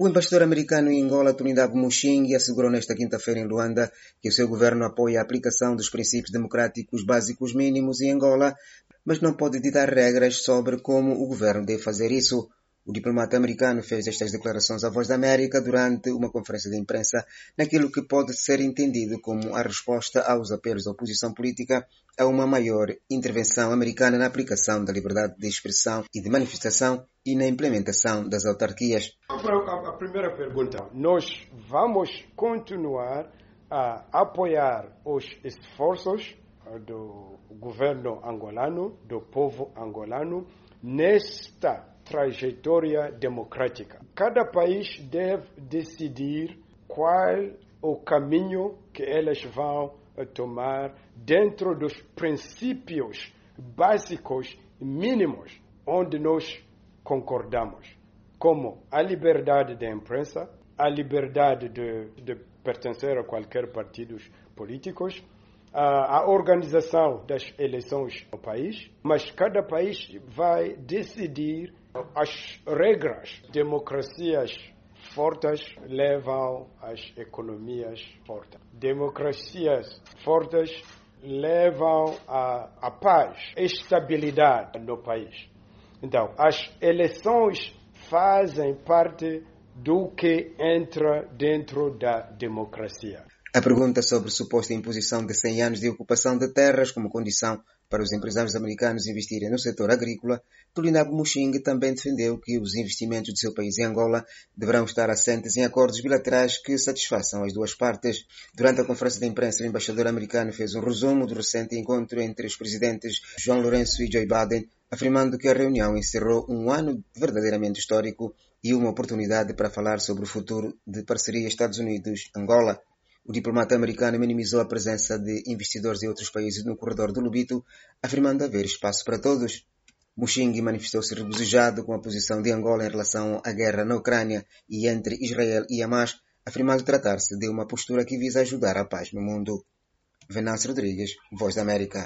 O embaixador americano em Angola, Trinidad Muxing, assegurou nesta quinta-feira em Luanda que o seu governo apoia a aplicação dos princípios democráticos básicos mínimos em Angola, mas não pode ditar regras sobre como o governo deve fazer isso. O diplomata americano fez estas declarações à Voz da América durante uma conferência de imprensa naquilo que pode ser entendido como a resposta aos apelos da oposição política a uma maior intervenção americana na aplicação da liberdade de expressão e de manifestação e na implementação das autarquias. A primeira pergunta: nós vamos continuar a apoiar os esforços do governo angolano, do povo angolano, nesta trajetória democrática. Cada país deve decidir qual o caminho que elas vão tomar dentro dos princípios básicos mínimos onde nós concordamos, como a liberdade de imprensa, a liberdade de, de pertencer a qualquer partidos políticos, a, a organização das eleições no país, mas cada país vai decidir as regras. Democracias fortes levam às economias fortes. Democracias fortes levam à, à paz, estabilidade no país. Então, as eleições fazem parte do que entra dentro da democracia. A pergunta sobre suposta imposição de 100 anos de ocupação de terras como condição para os empresários americanos investirem no setor agrícola, Tulinabo Muxing também defendeu que os investimentos de seu país em Angola deverão estar assentes em acordos bilaterais que satisfaçam as duas partes. Durante a conferência de imprensa, o embaixador americano fez um resumo do recente encontro entre os presidentes João Lourenço e Joe Biden, afirmando que a reunião encerrou um ano verdadeiramente histórico e uma oportunidade para falar sobre o futuro de parceria Estados Unidos-Angola. O diplomata americano minimizou a presença de investidores de outros países no corredor do Lubito, afirmando haver espaço para todos. Muxing manifestou-se regozijado com a posição de Angola em relação à guerra na Ucrânia e entre Israel e Hamas, afirmando tratar-se de uma postura que visa ajudar a paz no mundo. Venâncio Rodrigues, Voz da América.